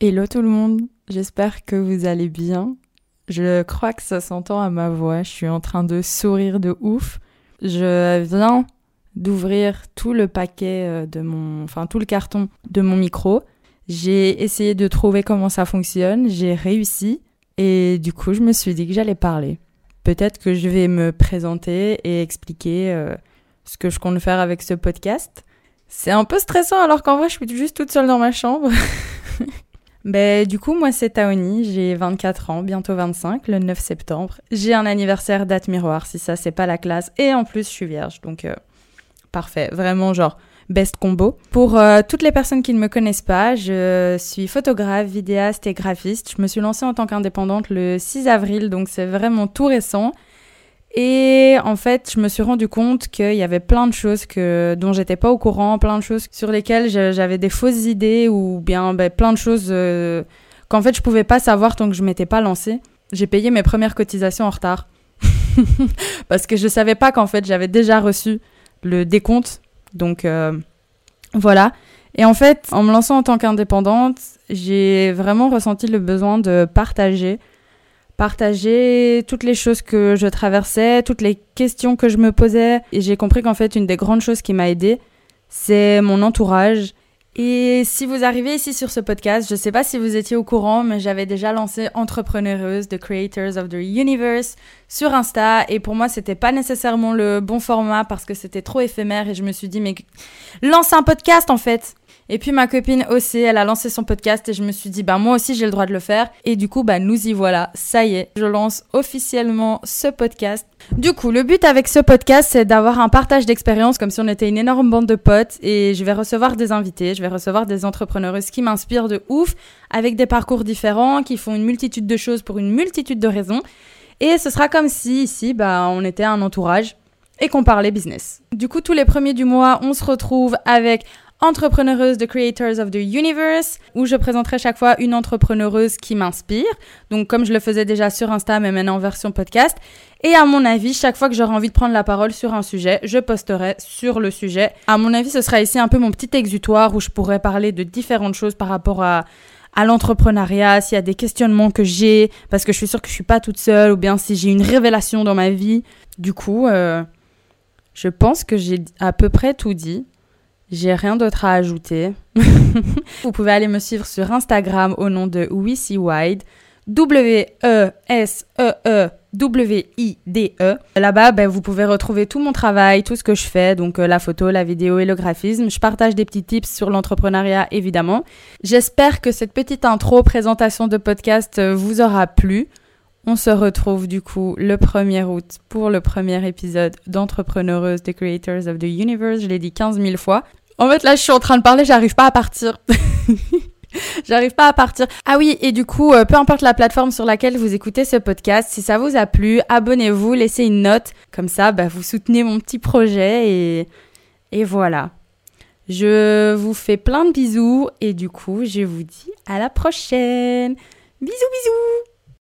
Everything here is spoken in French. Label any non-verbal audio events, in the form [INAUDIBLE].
Hello tout le monde, j'espère que vous allez bien. Je crois que ça s'entend à ma voix, je suis en train de sourire de ouf. Je viens d'ouvrir tout le paquet euh, de mon, enfin tout le carton de mon micro. J'ai essayé de trouver comment ça fonctionne, j'ai réussi et du coup je me suis dit que j'allais parler. Peut-être que je vais me présenter et expliquer euh, ce que je compte faire avec ce podcast. C'est un peu stressant alors qu'en vrai je suis juste toute seule dans ma chambre. [LAUGHS] Ben, du coup, moi, c'est Taoni, j'ai 24 ans, bientôt 25, le 9 septembre. J'ai un anniversaire date miroir, si ça, c'est pas la classe. Et en plus, je suis vierge, donc euh, parfait. Vraiment, genre, best combo. Pour euh, toutes les personnes qui ne me connaissent pas, je suis photographe, vidéaste et graphiste. Je me suis lancée en tant qu'indépendante le 6 avril, donc c'est vraiment tout récent. Et en fait, je me suis rendu compte qu'il y avait plein de choses que, dont j'étais pas au courant, plein de choses sur lesquelles j'avais des fausses idées ou bien ben, plein de choses euh, qu'en fait je pouvais pas savoir tant que je m'étais pas lancée. J'ai payé mes premières cotisations en retard [LAUGHS] parce que je savais pas qu'en fait j'avais déjà reçu le décompte. Donc euh, voilà. Et en fait, en me lançant en tant qu'indépendante, j'ai vraiment ressenti le besoin de partager partager toutes les choses que je traversais, toutes les questions que je me posais. Et j'ai compris qu'en fait, une des grandes choses qui m'a aidé, c'est mon entourage. Et si vous arrivez ici sur ce podcast, je ne sais pas si vous étiez au courant, mais j'avais déjà lancé Entrepreneureuse, The Creators of the Universe, sur Insta. Et pour moi, c'était pas nécessairement le bon format parce que c'était trop éphémère. Et je me suis dit, mais lance un podcast en fait. Et puis ma copine aussi, elle a lancé son podcast et je me suis dit, bah moi aussi j'ai le droit de le faire. Et du coup, bah nous y voilà. Ça y est, je lance officiellement ce podcast. Du coup, le but avec ce podcast, c'est d'avoir un partage d'expérience comme si on était une énorme bande de potes et je vais recevoir des invités, je vais recevoir des entrepreneureuses qui m'inspirent de ouf avec des parcours différents, qui font une multitude de choses pour une multitude de raisons. Et ce sera comme si ici, bah, on était un entourage et qu'on parlait business. Du coup, tous les premiers du mois, on se retrouve avec entrepreneureuse de Creators of the Universe, où je présenterai chaque fois une entrepreneureuse qui m'inspire. Donc, comme je le faisais déjà sur Insta, mais maintenant en version podcast. Et à mon avis, chaque fois que j'aurai envie de prendre la parole sur un sujet, je posterai sur le sujet. À mon avis, ce sera ici un peu mon petit exutoire où je pourrais parler de différentes choses par rapport à l'entrepreneuriat, s'il y a des questionnements que j'ai, parce que je suis sûre que je suis pas toute seule, ou bien si j'ai une révélation dans ma vie. Du coup, euh, je pense que j'ai à peu près tout dit. J'ai rien d'autre à ajouter. [LAUGHS] Vous pouvez aller me suivre sur Instagram au nom de Wide. W-E-S-E-E. W-I-D-E. Là-bas, ben, vous pouvez retrouver tout mon travail, tout ce que je fais, donc euh, la photo, la vidéo et le graphisme. Je partage des petits tips sur l'entrepreneuriat, évidemment. J'espère que cette petite intro, présentation de podcast euh, vous aura plu. On se retrouve du coup le 1er août pour le premier épisode d'Entrepreneureuse The Creators of the Universe. Je l'ai dit 15 000 fois. En fait, là, je suis en train de parler, j'arrive pas à partir. [LAUGHS] J'arrive pas à partir. Ah oui, et du coup, euh, peu importe la plateforme sur laquelle vous écoutez ce podcast, si ça vous a plu, abonnez-vous, laissez une note. Comme ça, bah, vous soutenez mon petit projet et, et voilà. Je vous fais plein de bisous et du coup, je vous dis à la prochaine. Bisous, bisous